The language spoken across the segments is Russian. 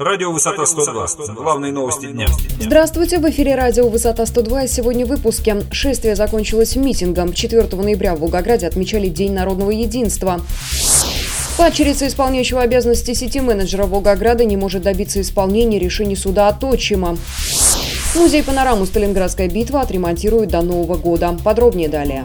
Радио «Высота 102». Главные новости дня. Здравствуйте, в эфире радио «Высота 102». Сегодня в выпуске. Шествие закончилось митингом. 4 ноября в Волгограде отмечали День народного единства. Падчерица исполняющего обязанности сети менеджера Волгограда не может добиться исполнения решений суда от отчима. Музей панораму «Сталинградская битва» отремонтируют до Нового года. Подробнее далее.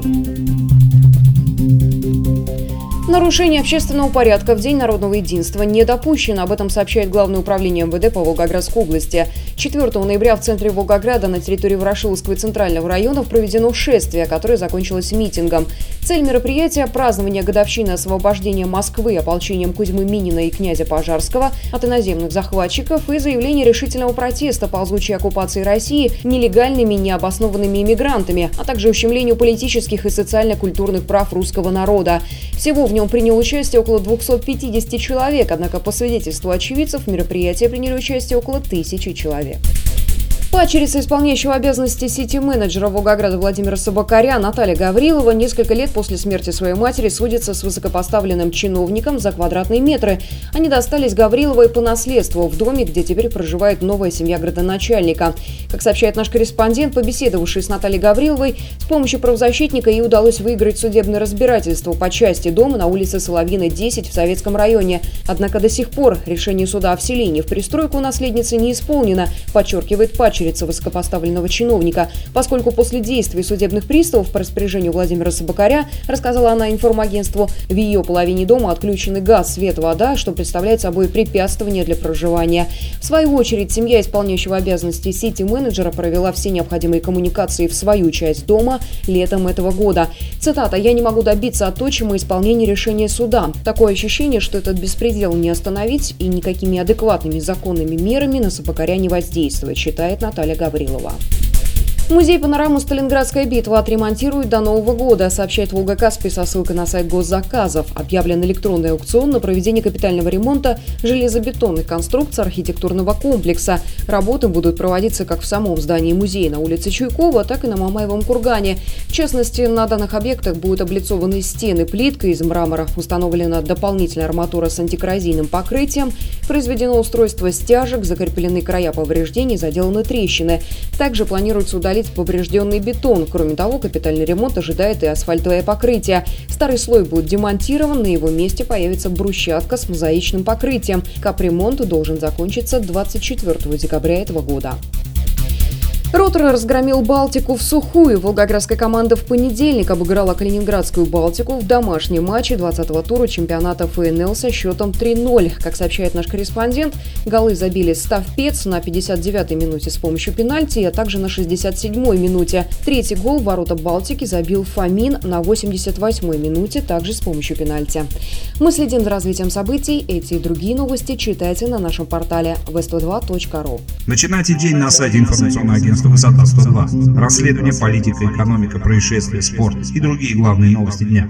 Нарушение общественного порядка в День народного единства не допущено. Об этом сообщает Главное управление МВД по Волгоградской области. 4 ноября в центре Волгограда на территории Ворошиловского и Центрального районов проведено шествие, которое закончилось митингом. Цель мероприятия – празднование годовщины освобождения Москвы ополчением Кузьмы Минина и князя Пожарского от иноземных захватчиков и заявление решительного протеста ползучей оккупации России нелегальными необоснованными иммигрантами, а также ущемлению политических и социально-культурных прав русского народа. Всего в нем принял участие около 250 человек, однако по свидетельству очевидцев в мероприятии приняли участие около тысячи человек. Падчерица исполняющего обязанности сити-менеджера Волгограда Владимира Собакаря Наталья Гаврилова несколько лет после смерти своей матери судится с высокопоставленным чиновником за квадратные метры. Они достались Гавриловой по наследству в доме, где теперь проживает новая семья градоначальника. Как сообщает наш корреспондент, побеседовавший с Натальей Гавриловой, с помощью правозащитника ей удалось выиграть судебное разбирательство по части дома на улице Соловьиной, 10 в Советском районе. Однако до сих пор решение суда о вселении в пристройку наследницы не исполнено, подчеркивает падчерица падчерица высокопоставленного чиновника, поскольку после действий судебных приставов по распоряжению Владимира Собакаря, рассказала она информагентству, в ее половине дома отключены газ, свет, вода, что представляет собой препятствование для проживания. В свою очередь, семья исполняющего обязанности сити-менеджера провела все необходимые коммуникации в свою часть дома летом этого года. Цитата «Я не могу добиться от отчима исполнения решения суда. Такое ощущение, что этот беспредел не остановить и никакими адекватными законными мерами на Собакаря не воздействует», считает Наталья Гаврилова. Музей панораму «Сталинградская битва» отремонтируют до Нового года, сообщает Волга Каспий со ссылкой на сайт госзаказов. Объявлен электронный аукцион на проведение капитального ремонта железобетонных конструкций архитектурного комплекса. Работы будут проводиться как в самом здании музея на улице Чуйкова, так и на Мамаевом кургане. В частности, на данных объектах будут облицованы стены плиткой из мрамора, установлена дополнительная арматура с антикоррозийным покрытием, произведено устройство стяжек, закреплены края повреждений, заделаны трещины. Также планируется удалить удалить поврежденный бетон. Кроме того, капитальный ремонт ожидает и асфальтовое покрытие. Старый слой будет демонтирован, на его месте появится брусчатка с мозаичным покрытием. Капремонт должен закончиться 24 декабря этого года. Ротор разгромил Балтику в сухую. Волгоградская команда в понедельник обыграла Калининградскую Балтику в домашнем матче 20-го тура чемпионата ФНЛ со счетом 3-0. Как сообщает наш корреспондент, голы забили Ставпец на 59-й минуте с помощью пенальти, а также на 67-й минуте. Третий гол ворота Балтики забил Фомин на 88-й минуте, также с помощью пенальти. Мы следим за развитием событий. Эти и другие новости читайте на нашем портале v102.ru. Начинайте день на сайте информационного агентства «Высота 102». Расследование, политика, экономика, происшествия, спорт и другие главные новости дня.